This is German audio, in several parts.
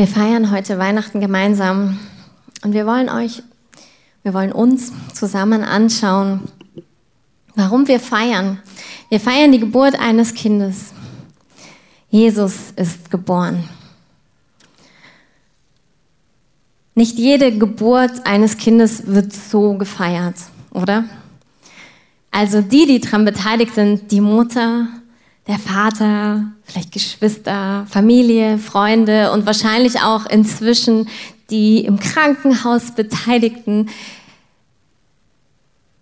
Wir feiern heute Weihnachten gemeinsam und wir wollen euch, wir wollen uns zusammen anschauen, warum wir feiern. Wir feiern die Geburt eines Kindes. Jesus ist geboren. Nicht jede Geburt eines Kindes wird so gefeiert, oder? Also die, die daran beteiligt sind, die Mutter, der Vater, vielleicht Geschwister, Familie, Freunde und wahrscheinlich auch inzwischen die im Krankenhaus Beteiligten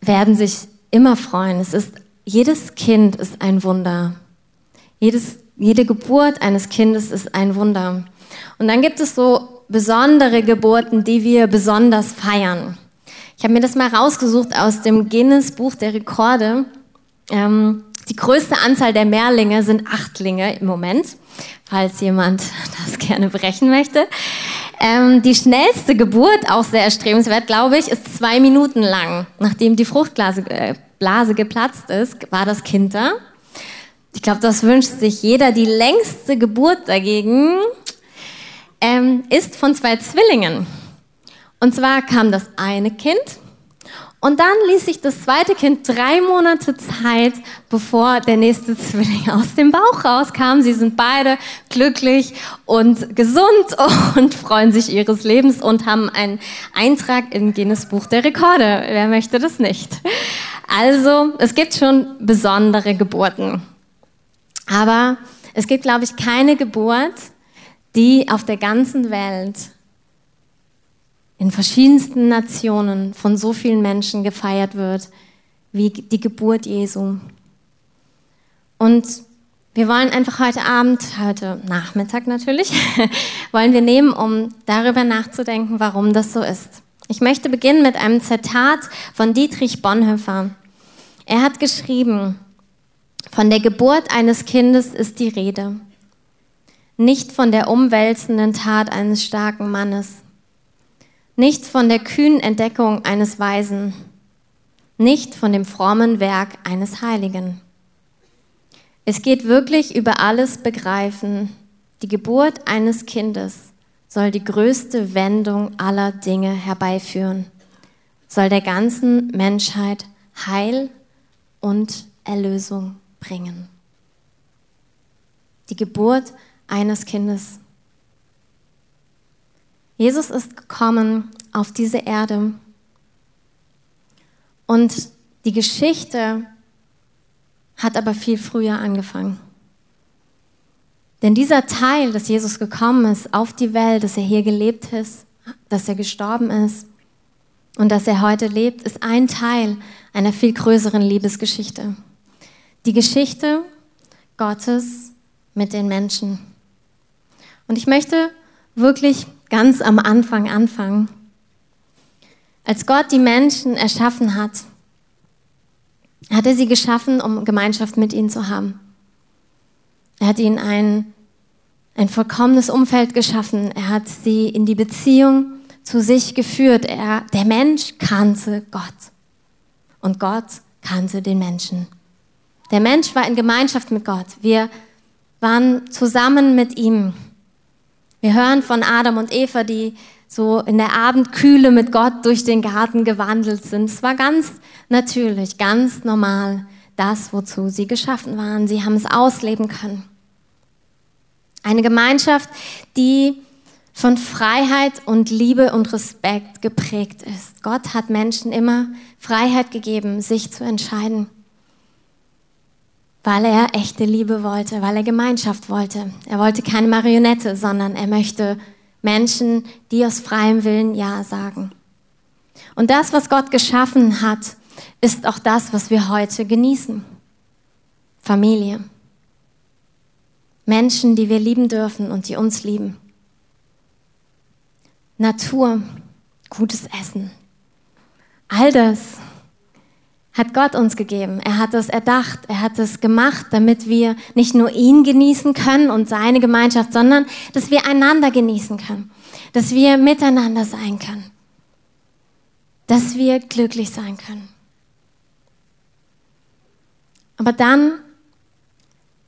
werden sich immer freuen. Es ist, jedes Kind ist ein Wunder. Jedes, jede Geburt eines Kindes ist ein Wunder. Und dann gibt es so besondere Geburten, die wir besonders feiern. Ich habe mir das mal rausgesucht aus dem Guinness Buch der Rekorde. Ähm, die größte Anzahl der Mehrlinge sind Achtlinge im Moment, falls jemand das gerne brechen möchte. Ähm, die schnellste Geburt, auch sehr erstrebenswert, glaube ich, ist zwei Minuten lang. Nachdem die Fruchtblase äh, Blase geplatzt ist, war das Kind da. Ich glaube, das wünscht sich jeder. Die längste Geburt dagegen ähm, ist von zwei Zwillingen. Und zwar kam das eine Kind und dann ließ sich das zweite Kind drei Monate Zeit, bevor der nächste Zwilling aus dem Bauch rauskam. Sie sind beide glücklich und gesund und freuen sich ihres Lebens und haben einen Eintrag im Guinness Buch der Rekorde. Wer möchte das nicht? Also, es gibt schon besondere Geburten. Aber es gibt, glaube ich, keine Geburt, die auf der ganzen Welt in verschiedensten Nationen von so vielen Menschen gefeiert wird, wie die Geburt Jesu. Und wir wollen einfach heute Abend, heute Nachmittag natürlich, wollen wir nehmen, um darüber nachzudenken, warum das so ist. Ich möchte beginnen mit einem Zitat von Dietrich Bonhoeffer. Er hat geschrieben, von der Geburt eines Kindes ist die Rede, nicht von der umwälzenden Tat eines starken Mannes nicht von der kühnen Entdeckung eines Weisen, nicht von dem frommen Werk eines Heiligen. Es geht wirklich über alles Begreifen. Die Geburt eines Kindes soll die größte Wendung aller Dinge herbeiführen, soll der ganzen Menschheit Heil und Erlösung bringen. Die Geburt eines Kindes. Jesus ist gekommen auf diese Erde. Und die Geschichte hat aber viel früher angefangen. Denn dieser Teil, dass Jesus gekommen ist auf die Welt, dass er hier gelebt ist, dass er gestorben ist und dass er heute lebt, ist ein Teil einer viel größeren Liebesgeschichte. Die Geschichte Gottes mit den Menschen. Und ich möchte wirklich ganz am Anfang anfangen. Als Gott die Menschen erschaffen hat, hat er sie geschaffen, um Gemeinschaft mit ihnen zu haben. Er hat ihnen ein, ein vollkommenes Umfeld geschaffen. Er hat sie in die Beziehung zu sich geführt. Er, der Mensch kannte Gott und Gott kannte den Menschen. Der Mensch war in Gemeinschaft mit Gott. Wir waren zusammen mit ihm. Wir hören von Adam und Eva, die so in der Abendkühle mit Gott durch den Garten gewandelt sind. Es war ganz natürlich, ganz normal, das, wozu sie geschaffen waren. Sie haben es ausleben können. Eine Gemeinschaft, die von Freiheit und Liebe und Respekt geprägt ist. Gott hat Menschen immer Freiheit gegeben, sich zu entscheiden weil er echte Liebe wollte, weil er Gemeinschaft wollte. Er wollte keine Marionette, sondern er möchte Menschen, die aus freiem Willen Ja sagen. Und das, was Gott geschaffen hat, ist auch das, was wir heute genießen. Familie. Menschen, die wir lieben dürfen und die uns lieben. Natur, gutes Essen. All das hat Gott uns gegeben. Er hat es erdacht, er hat es gemacht, damit wir nicht nur ihn genießen können und seine Gemeinschaft, sondern dass wir einander genießen können, dass wir miteinander sein können, dass wir glücklich sein können. Aber dann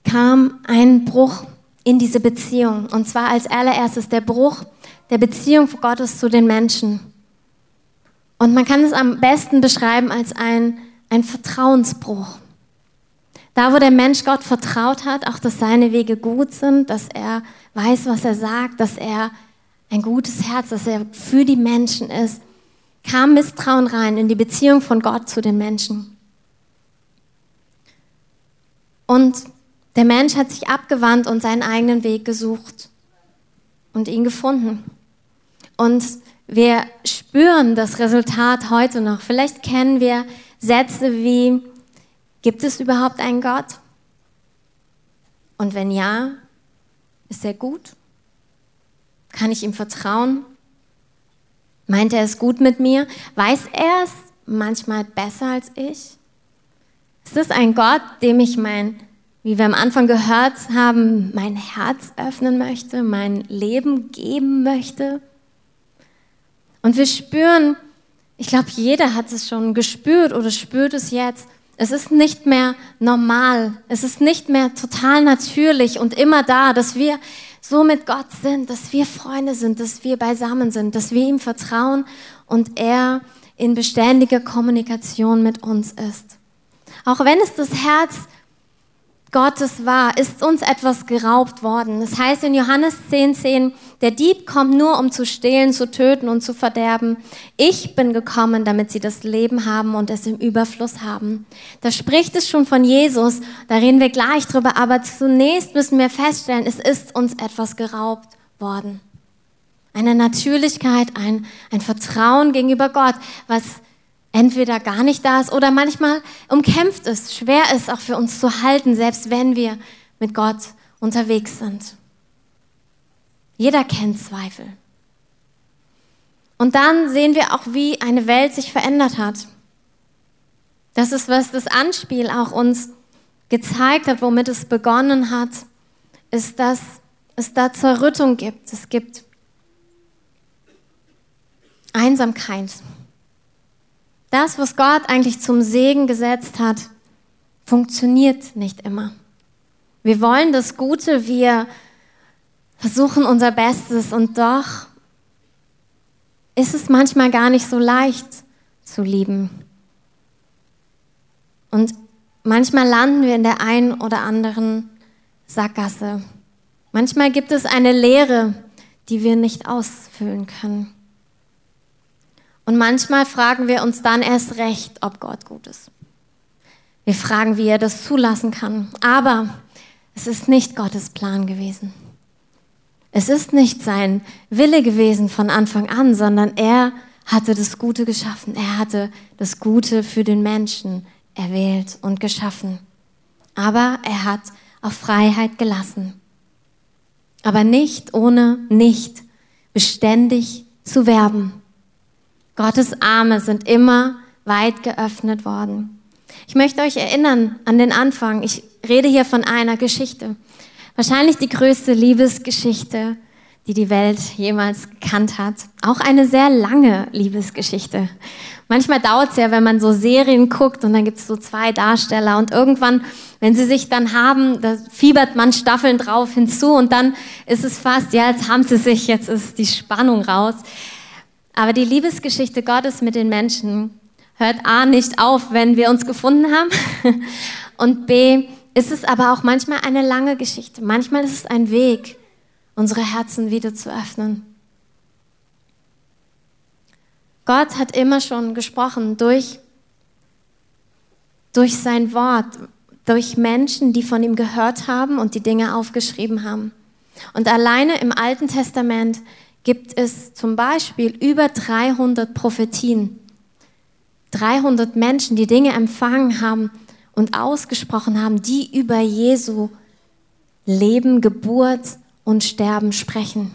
kam ein Bruch in diese Beziehung. Und zwar als allererstes der Bruch der Beziehung Gottes zu den Menschen. Und man kann es am besten beschreiben als ein, ein Vertrauensbruch. Da, wo der Mensch Gott vertraut hat, auch dass seine Wege gut sind, dass er weiß, was er sagt, dass er ein gutes Herz, dass er für die Menschen ist, kam Misstrauen rein in die Beziehung von Gott zu den Menschen. Und der Mensch hat sich abgewandt und seinen eigenen Weg gesucht und ihn gefunden. Und wir spüren das Resultat heute noch. Vielleicht kennen wir Sätze wie, gibt es überhaupt einen Gott? Und wenn ja, ist er gut? Kann ich ihm vertrauen? Meint er es gut mit mir? Weiß er es manchmal besser als ich? Ist es ein Gott, dem ich mein, wie wir am Anfang gehört haben, mein Herz öffnen möchte, mein Leben geben möchte? Und wir spüren, ich glaube, jeder hat es schon gespürt oder spürt es jetzt. Es ist nicht mehr normal. Es ist nicht mehr total natürlich und immer da, dass wir so mit Gott sind, dass wir Freunde sind, dass wir beisammen sind, dass wir ihm vertrauen und er in beständiger Kommunikation mit uns ist. Auch wenn es das Herz Gottes war, ist uns etwas geraubt worden. Das heißt in Johannes 10,10, 10, der Dieb kommt nur, um zu stehlen, zu töten und zu verderben. Ich bin gekommen, damit sie das Leben haben und es im Überfluss haben. Da spricht es schon von Jesus, da reden wir gleich drüber, aber zunächst müssen wir feststellen, es ist uns etwas geraubt worden. Eine Natürlichkeit, ein, ein Vertrauen gegenüber Gott, was entweder gar nicht da ist oder manchmal umkämpft ist, schwer ist auch für uns zu halten, selbst wenn wir mit Gott unterwegs sind. Jeder kennt Zweifel. Und dann sehen wir auch, wie eine Welt sich verändert hat. Das ist, was das Anspiel auch uns gezeigt hat, womit es begonnen hat, ist, dass es da Zerrüttung gibt. Es gibt Einsamkeit. Das, was Gott eigentlich zum Segen gesetzt hat, funktioniert nicht immer. Wir wollen das Gute, wir versuchen unser Bestes und doch ist es manchmal gar nicht so leicht zu lieben. Und manchmal landen wir in der einen oder anderen Sackgasse. Manchmal gibt es eine Leere, die wir nicht ausfüllen können. Und manchmal fragen wir uns dann erst recht, ob Gott gut ist. Wir fragen, wie er das zulassen kann. Aber es ist nicht Gottes Plan gewesen. Es ist nicht sein Wille gewesen von Anfang an, sondern er hatte das Gute geschaffen. Er hatte das Gute für den Menschen erwählt und geschaffen. Aber er hat auf Freiheit gelassen. Aber nicht ohne nicht beständig zu werben. Gottes Arme sind immer weit geöffnet worden. Ich möchte euch erinnern an den Anfang. Ich rede hier von einer Geschichte. Wahrscheinlich die größte Liebesgeschichte, die die Welt jemals gekannt hat. Auch eine sehr lange Liebesgeschichte. Manchmal dauert es ja, wenn man so Serien guckt und dann gibt es so zwei Darsteller und irgendwann, wenn sie sich dann haben, da fiebert man Staffeln drauf hinzu und dann ist es fast, ja, jetzt haben sie sich, jetzt ist die Spannung raus. Aber die Liebesgeschichte Gottes mit den Menschen hört A nicht auf, wenn wir uns gefunden haben und B ist es aber auch manchmal eine lange Geschichte. Manchmal ist es ein Weg, unsere Herzen wieder zu öffnen. Gott hat immer schon gesprochen durch, durch sein Wort, durch Menschen, die von ihm gehört haben und die Dinge aufgeschrieben haben. Und alleine im Alten Testament gibt es zum Beispiel über 300 Prophetien. 300 Menschen, die Dinge empfangen haben und ausgesprochen haben, die über Jesu Leben, Geburt und Sterben sprechen.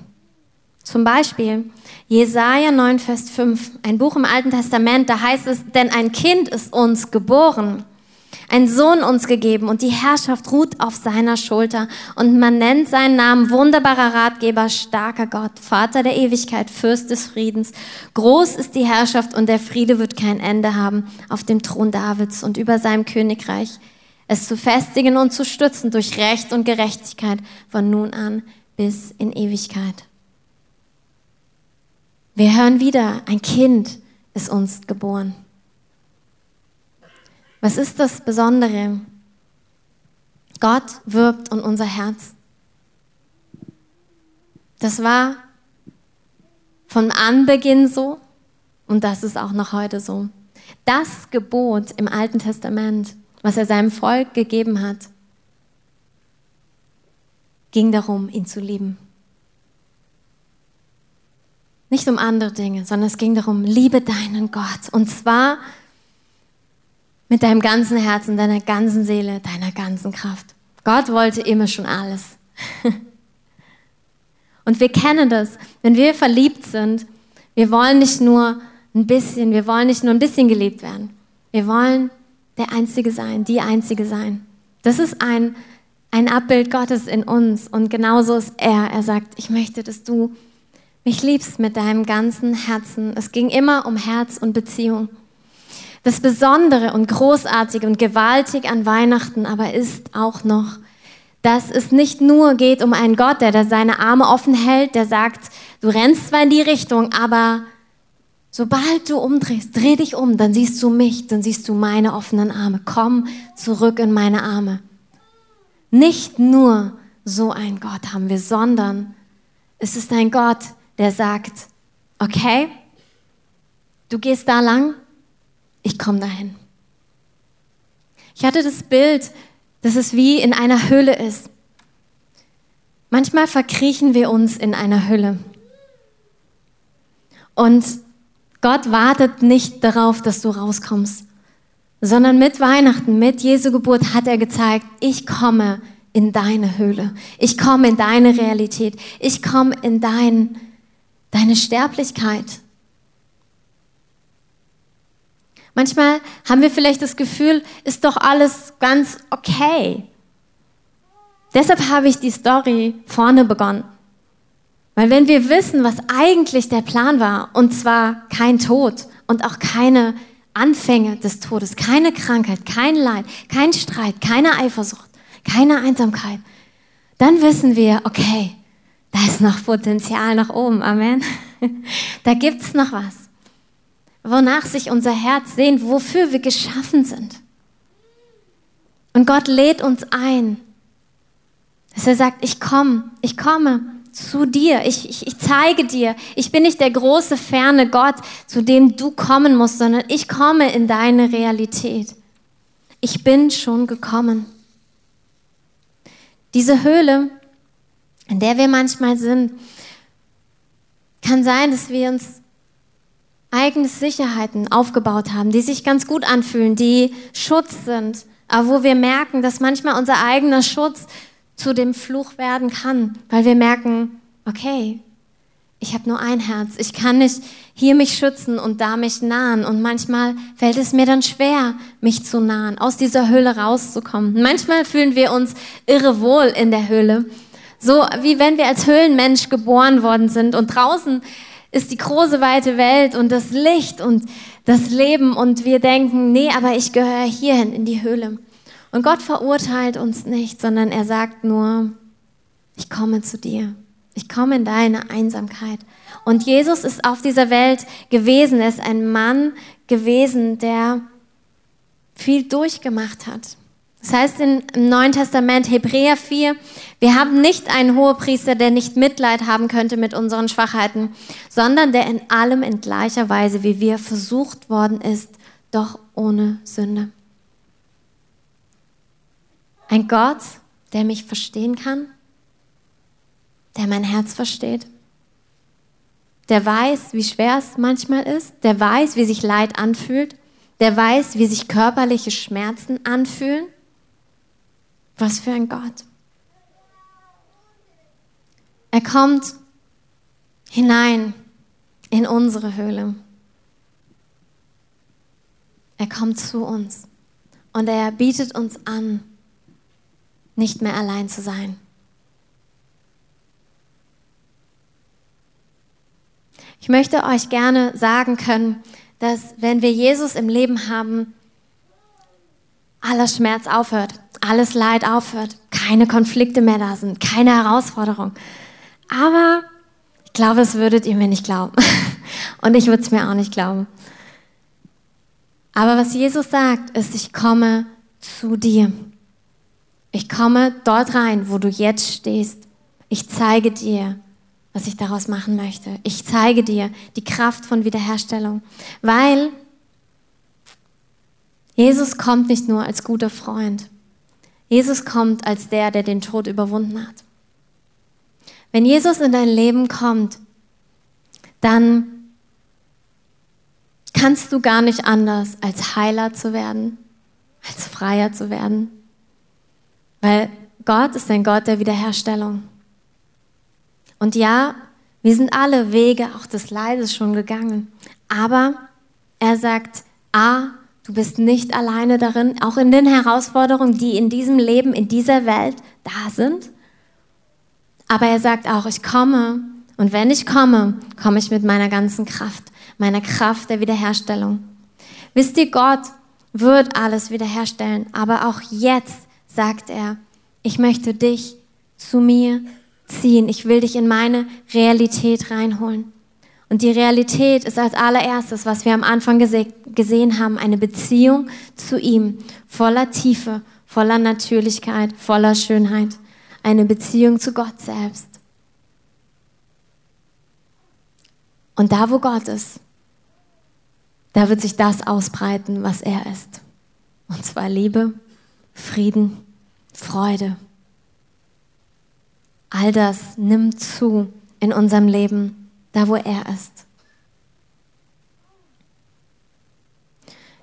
Zum Beispiel Jesaja 9, Vers 5, ein Buch im Alten Testament, da heißt es, denn ein Kind ist uns geboren ein Sohn uns gegeben und die Herrschaft ruht auf seiner Schulter. Und man nennt seinen Namen wunderbarer Ratgeber, starker Gott, Vater der Ewigkeit, Fürst des Friedens. Groß ist die Herrschaft und der Friede wird kein Ende haben auf dem Thron Davids und über seinem Königreich. es zu festigen und zu stützen durch Recht und Gerechtigkeit von nun an bis in Ewigkeit. Wir hören wieder, ein Kind ist uns geboren. Was ist das Besondere? Gott wirbt um unser Herz. Das war von Anbeginn so und das ist auch noch heute so. Das Gebot im Alten Testament, was er seinem Volk gegeben hat, ging darum, ihn zu lieben. Nicht um andere Dinge, sondern es ging darum, liebe deinen Gott. Und zwar mit deinem ganzen Herzen, deiner ganzen Seele, deiner ganzen Kraft. Gott wollte immer schon alles. Und wir kennen das, wenn wir verliebt sind, wir wollen nicht nur ein bisschen, wir wollen nicht nur ein bisschen geliebt werden. Wir wollen der Einzige sein, die Einzige sein. Das ist ein, ein Abbild Gottes in uns und genauso ist er. Er sagt, ich möchte, dass du mich liebst mit deinem ganzen Herzen. Es ging immer um Herz und Beziehung. Das Besondere und Großartige und Gewaltig an Weihnachten aber ist auch noch, dass es nicht nur geht um einen Gott, der da seine Arme offen hält, der sagt, du rennst zwar in die Richtung, aber sobald du umdrehst, dreh dich um, dann siehst du mich, dann siehst du meine offenen Arme. Komm zurück in meine Arme. Nicht nur so ein Gott haben wir, sondern es ist ein Gott, der sagt, okay, du gehst da lang, ich komme dahin. Ich hatte das Bild, dass es wie in einer Höhle ist. Manchmal verkriechen wir uns in einer Hülle. Und Gott wartet nicht darauf, dass du rauskommst, sondern mit Weihnachten, mit Jesu Geburt hat er gezeigt, ich komme in deine Höhle. Ich komme in deine Realität. Ich komme in dein, deine Sterblichkeit. Manchmal haben wir vielleicht das Gefühl, ist doch alles ganz okay. Deshalb habe ich die Story vorne begonnen. Weil wenn wir wissen, was eigentlich der Plan war, und zwar kein Tod und auch keine Anfänge des Todes, keine Krankheit, kein Leid, kein Streit, keine Eifersucht, keine Einsamkeit, dann wissen wir, okay, da ist noch Potenzial nach oben. Amen. Da gibt es noch was wonach sich unser Herz sehnt, wofür wir geschaffen sind. Und Gott lädt uns ein, dass er sagt, ich komme, ich komme zu dir, ich, ich, ich zeige dir, ich bin nicht der große, ferne Gott, zu dem du kommen musst, sondern ich komme in deine Realität. Ich bin schon gekommen. Diese Höhle, in der wir manchmal sind, kann sein, dass wir uns eigene Sicherheiten aufgebaut haben, die sich ganz gut anfühlen, die Schutz sind, aber wo wir merken, dass manchmal unser eigener Schutz zu dem Fluch werden kann, weil wir merken, okay, ich habe nur ein Herz, ich kann nicht hier mich schützen und da mich nahen und manchmal fällt es mir dann schwer, mich zu nahen, aus dieser Höhle rauszukommen. Manchmal fühlen wir uns irre wohl in der Höhle, so wie wenn wir als Höhlenmensch geboren worden sind und draußen ist die große weite Welt und das Licht und das Leben und wir denken, nee, aber ich gehöre hierhin in die Höhle. Und Gott verurteilt uns nicht, sondern er sagt nur, ich komme zu dir. Ich komme in deine Einsamkeit. Und Jesus ist auf dieser Welt gewesen. Er ist ein Mann gewesen, der viel durchgemacht hat. Das heißt im Neuen Testament, Hebräer 4, wir haben nicht einen Hohepriester, der nicht Mitleid haben könnte mit unseren Schwachheiten, sondern der in allem in gleicher Weise wie wir versucht worden ist, doch ohne Sünde. Ein Gott, der mich verstehen kann, der mein Herz versteht, der weiß, wie schwer es manchmal ist, der weiß, wie sich Leid anfühlt, der weiß, wie sich körperliche Schmerzen anfühlen was für ein Gott. Er kommt hinein in unsere Höhle. Er kommt zu uns und er bietet uns an, nicht mehr allein zu sein. Ich möchte euch gerne sagen können, dass wenn wir Jesus im Leben haben, aller Schmerz aufhört, alles Leid aufhört, keine Konflikte mehr da sind, keine Herausforderung. Aber ich glaube, es würdet ihr mir nicht glauben. Und ich würde es mir auch nicht glauben. Aber was Jesus sagt, ist, ich komme zu dir. Ich komme dort rein, wo du jetzt stehst. Ich zeige dir, was ich daraus machen möchte. Ich zeige dir die Kraft von Wiederherstellung, weil Jesus kommt nicht nur als guter Freund. Jesus kommt als der, der den Tod überwunden hat. Wenn Jesus in dein Leben kommt, dann kannst du gar nicht anders, als Heiler zu werden, als Freier zu werden. Weil Gott ist ein Gott der Wiederherstellung. Und ja, wir sind alle Wege auch des Leides schon gegangen. Aber er sagt, A, du bist nicht alleine darin, auch in den Herausforderungen, die in diesem Leben, in dieser Welt da sind. Aber er sagt auch, ich komme und wenn ich komme, komme ich mit meiner ganzen Kraft, meiner Kraft der Wiederherstellung. Wisst ihr, Gott wird alles wiederherstellen, aber auch jetzt sagt er, ich möchte dich zu mir ziehen. Ich will dich in meine Realität reinholen. Und die Realität ist als allererstes, was wir am Anfang gese gesehen haben, eine Beziehung zu ihm, voller Tiefe, voller Natürlichkeit, voller Schönheit. Eine Beziehung zu Gott selbst. Und da, wo Gott ist, da wird sich das ausbreiten, was er ist. Und zwar Liebe, Frieden, Freude, All das nimmt zu in unserem Leben, da wo er ist.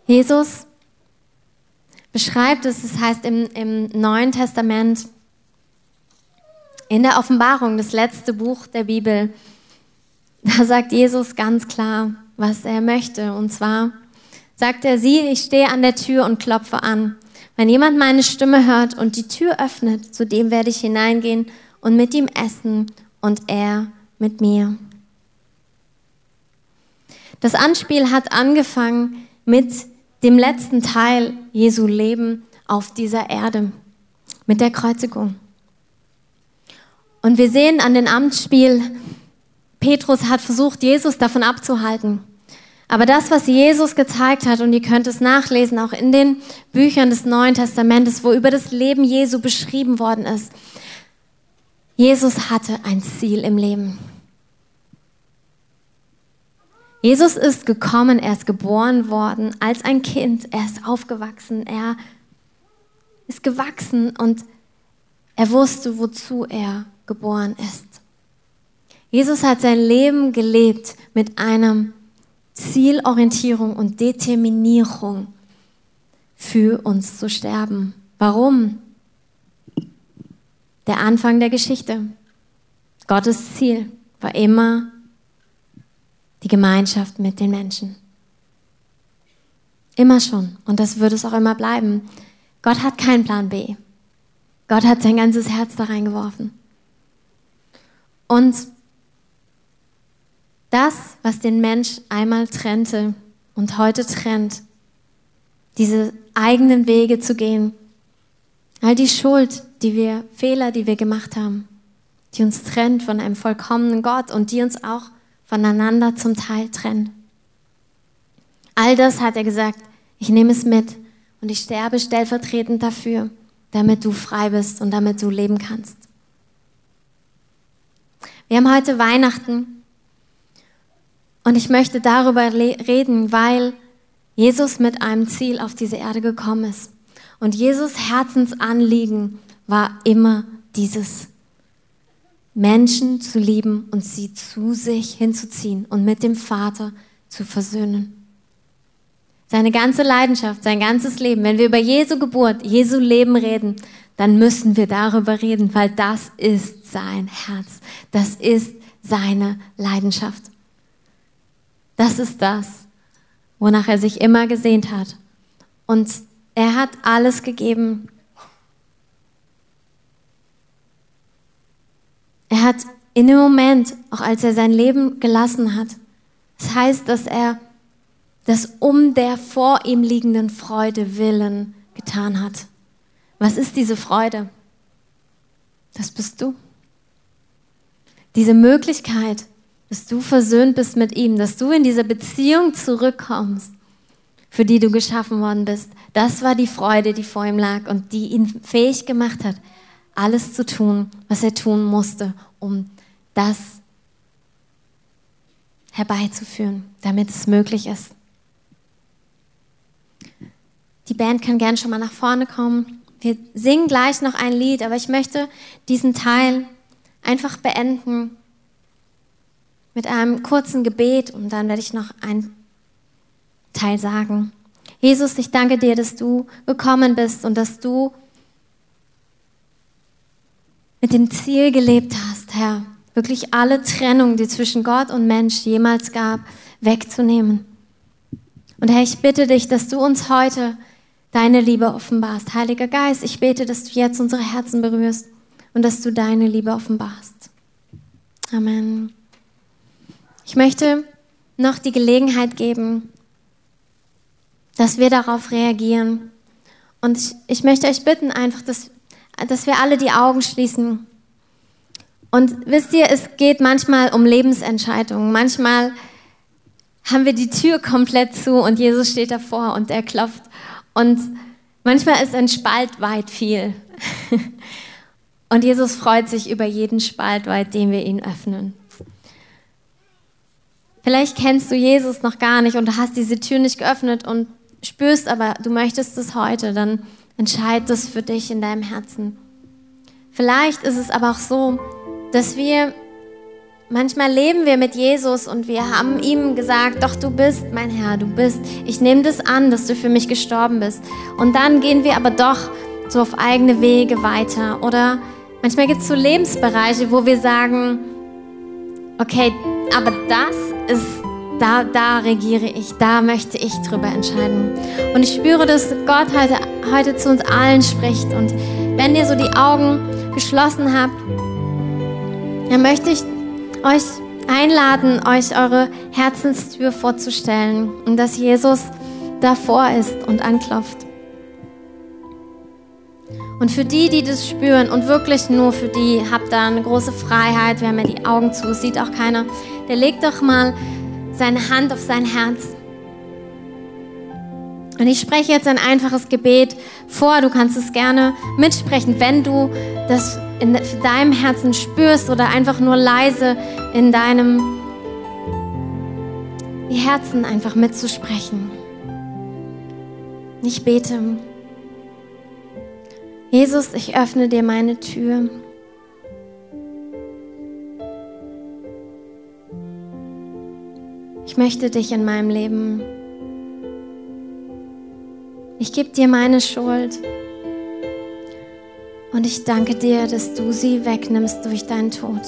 Jesus beschreibt es, das heißt im, im Neuen Testament, in der Offenbarung, das letzte Buch der Bibel, da sagt Jesus ganz klar, was er möchte. Und zwar sagt er, sieh, ich stehe an der Tür und klopfe an. Wenn jemand meine Stimme hört und die Tür öffnet, zu dem werde ich hineingehen und mit ihm essen und er mit mir. Das Anspiel hat angefangen mit dem letzten Teil Jesu Leben auf dieser Erde, mit der Kreuzigung. Und wir sehen an dem Amtsspiel, Petrus hat versucht, Jesus davon abzuhalten. Aber das, was Jesus gezeigt hat, und ihr könnt es nachlesen, auch in den Büchern des Neuen Testamentes, wo über das Leben Jesu beschrieben worden ist, Jesus hatte ein Ziel im Leben. Jesus ist gekommen, er ist geboren worden als ein Kind, er ist aufgewachsen, er ist gewachsen und er wusste, wozu er geboren ist. Jesus hat sein Leben gelebt mit einer Zielorientierung und Determinierung für uns zu sterben. Warum? der Anfang der Geschichte. Gottes Ziel war immer die Gemeinschaft mit den Menschen. Immer schon. Und das wird es auch immer bleiben. Gott hat keinen Plan B. Gott hat sein ganzes Herz da reingeworfen. Und das, was den Mensch einmal trennte und heute trennt, diese eigenen Wege zu gehen, all die Schuld, die wir, Fehler, die wir gemacht haben, die uns trennt von einem vollkommenen Gott und die uns auch voneinander zum Teil trennt. All das hat er gesagt, ich nehme es mit und ich sterbe stellvertretend dafür, damit du frei bist und damit du leben kannst. Wir haben heute Weihnachten und ich möchte darüber reden, weil Jesus mit einem Ziel auf diese Erde gekommen ist. Und Jesus Herzensanliegen war immer dieses Menschen zu lieben und sie zu sich hinzuziehen und mit dem Vater zu versöhnen. Seine ganze Leidenschaft, sein ganzes Leben, wenn wir über Jesu Geburt, Jesu Leben reden, dann müssen wir darüber reden, weil das ist sein Herz. Das ist seine Leidenschaft. Das ist das, wonach er sich immer gesehnt hat. Und er hat alles gegeben, Er hat in dem Moment, auch als er sein Leben gelassen hat, das heißt, dass er das um der vor ihm liegenden Freude willen getan hat. Was ist diese Freude? Das bist du. Diese Möglichkeit, dass du versöhnt bist mit ihm, dass du in diese Beziehung zurückkommst, für die du geschaffen worden bist. Das war die Freude, die vor ihm lag und die ihn fähig gemacht hat, alles zu tun, was er tun musste, um das herbeizuführen, damit es möglich ist. Die Band kann gern schon mal nach vorne kommen. Wir singen gleich noch ein Lied, aber ich möchte diesen Teil einfach beenden mit einem kurzen Gebet und dann werde ich noch ein Teil sagen. Jesus, ich danke dir, dass du gekommen bist und dass du mit dem Ziel gelebt hast, Herr, wirklich alle Trennung, die zwischen Gott und Mensch jemals gab, wegzunehmen. Und Herr, ich bitte dich, dass du uns heute deine Liebe offenbarst. Heiliger Geist, ich bete, dass du jetzt unsere Herzen berührst und dass du deine Liebe offenbarst. Amen. Ich möchte noch die Gelegenheit geben, dass wir darauf reagieren. Und ich, ich möchte euch bitten, einfach, dass, dass wir alle die Augen schließen. Und wisst ihr, es geht manchmal um Lebensentscheidungen. Manchmal haben wir die Tür komplett zu und Jesus steht davor und er klopft. Und manchmal ist ein Spalt weit viel. Und Jesus freut sich über jeden Spalt weit, den wir ihn öffnen. Vielleicht kennst du Jesus noch gar nicht und hast diese Tür nicht geöffnet und spürst aber, du möchtest es heute, dann entscheid das für dich in deinem Herzen. Vielleicht ist es aber auch so, dass wir manchmal leben wir mit Jesus und wir haben ihm gesagt, doch du bist mein Herr, du bist. Ich nehme das an, dass du für mich gestorben bist. Und dann gehen wir aber doch so auf eigene Wege weiter. Oder manchmal gibt es so Lebensbereiche, wo wir sagen, okay, aber das ist da, da regiere ich, da möchte ich drüber entscheiden. Und ich spüre, dass Gott heute, heute zu uns allen spricht. Und wenn ihr so die Augen geschlossen habt, dann möchte ich euch einladen, euch eure Herzenstür vorzustellen und dass Jesus davor ist und anklopft. Und für die, die das spüren und wirklich nur für die, habt da eine große Freiheit. Wir haben ja die Augen zu, sieht auch keiner. Der legt doch mal seine Hand auf sein Herz. Und ich spreche jetzt ein einfaches Gebet vor. Du kannst es gerne mitsprechen, wenn du das in deinem Herzen spürst oder einfach nur leise in deinem Herzen einfach mitzusprechen. Ich bete. Jesus, ich öffne dir meine Tür. Ich möchte dich in meinem Leben. Ich gebe dir meine Schuld. Und ich danke dir, dass du sie wegnimmst durch deinen Tod.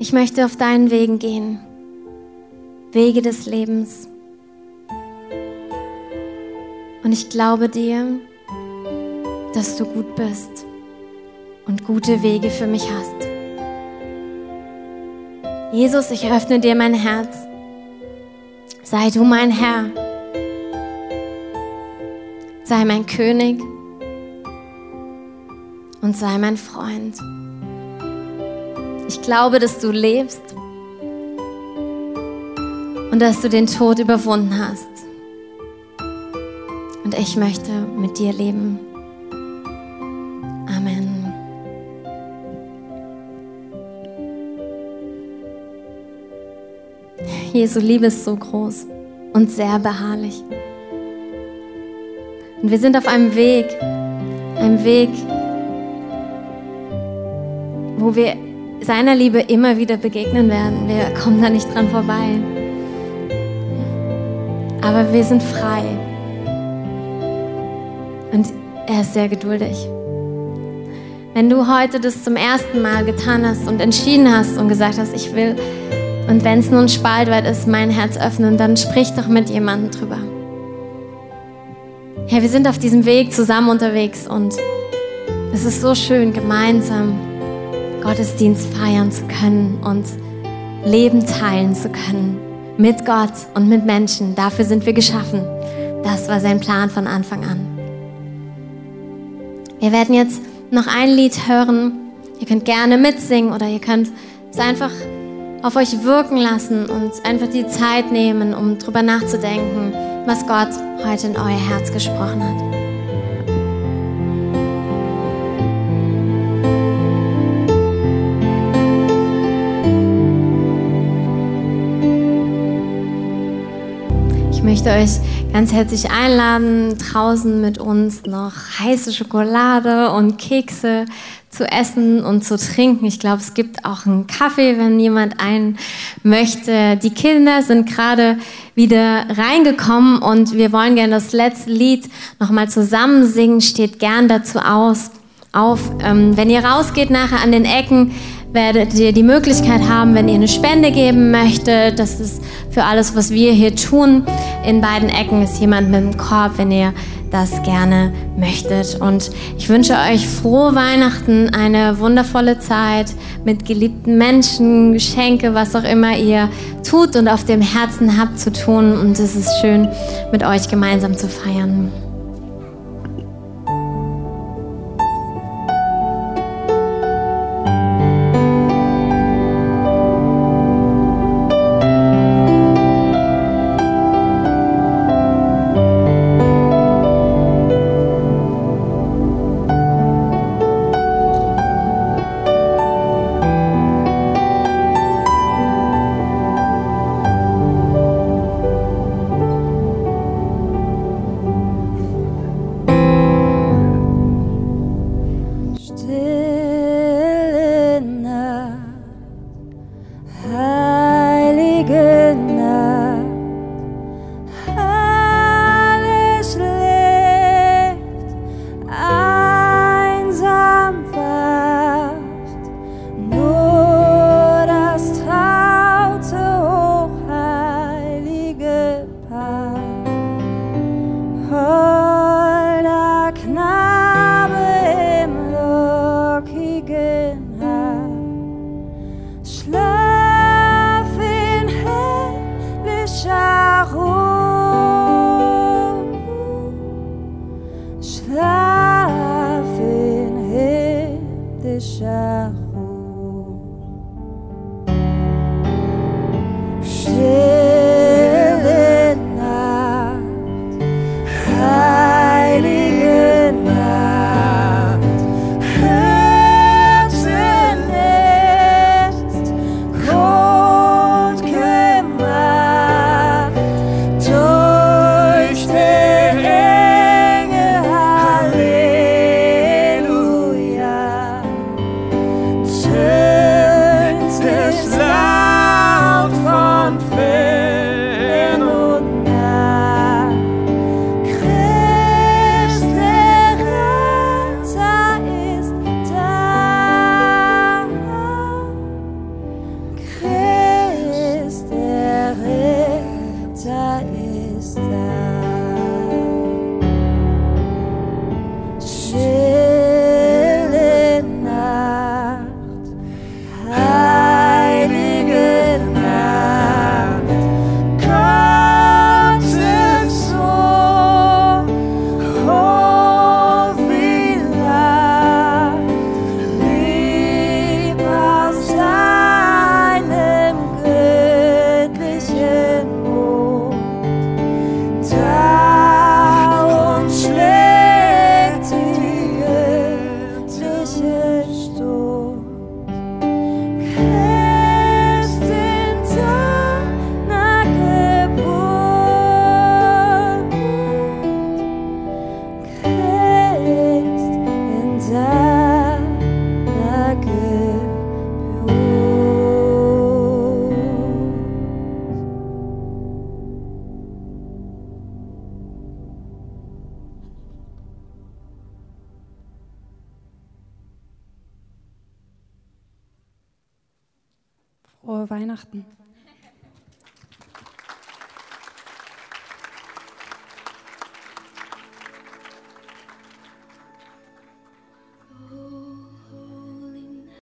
Ich möchte auf deinen Wegen gehen, Wege des Lebens. Und ich glaube dir, dass du gut bist und gute Wege für mich hast. Jesus, ich öffne dir mein Herz. Sei du mein Herr. Sei mein König und sei mein Freund. Ich glaube, dass du lebst und dass du den Tod überwunden hast. Und ich möchte mit dir leben. Jesu Liebe ist so groß und sehr beharrlich. Und wir sind auf einem Weg, einem Weg, wo wir seiner Liebe immer wieder begegnen werden. Wir kommen da nicht dran vorbei. Aber wir sind frei. Und er ist sehr geduldig. Wenn du heute das zum ersten Mal getan hast und entschieden hast und gesagt hast, ich will und wenn es nur ein Spaltweit ist, mein Herz öffnen, dann sprich doch mit jemandem drüber. Herr, wir sind auf diesem Weg zusammen unterwegs und es ist so schön, gemeinsam Gottesdienst feiern zu können und Leben teilen zu können mit Gott und mit Menschen. Dafür sind wir geschaffen. Das war sein Plan von Anfang an. Wir werden jetzt noch ein Lied hören. Ihr könnt gerne mitsingen oder ihr könnt es einfach auf euch wirken lassen und einfach die Zeit nehmen, um drüber nachzudenken, was Gott heute in euer Herz gesprochen hat. möchte euch ganz herzlich einladen, draußen mit uns noch heiße Schokolade und Kekse zu essen und zu trinken. Ich glaube, es gibt auch einen Kaffee, wenn jemand einen möchte. Die Kinder sind gerade wieder reingekommen und wir wollen gerne das letzte Lied nochmal zusammen singen. Steht gern dazu aus, auf. Ähm, wenn ihr rausgeht nachher an den Ecken, werdet ihr die Möglichkeit haben, wenn ihr eine Spende geben möchtet. Das ist für alles, was wir hier tun. In beiden Ecken ist jemand mit dem Korb, wenn ihr das gerne möchtet. Und ich wünsche euch frohe Weihnachten, eine wundervolle Zeit mit geliebten Menschen, Geschenke, was auch immer ihr tut und auf dem Herzen habt zu tun. Und es ist schön, mit euch gemeinsam zu feiern.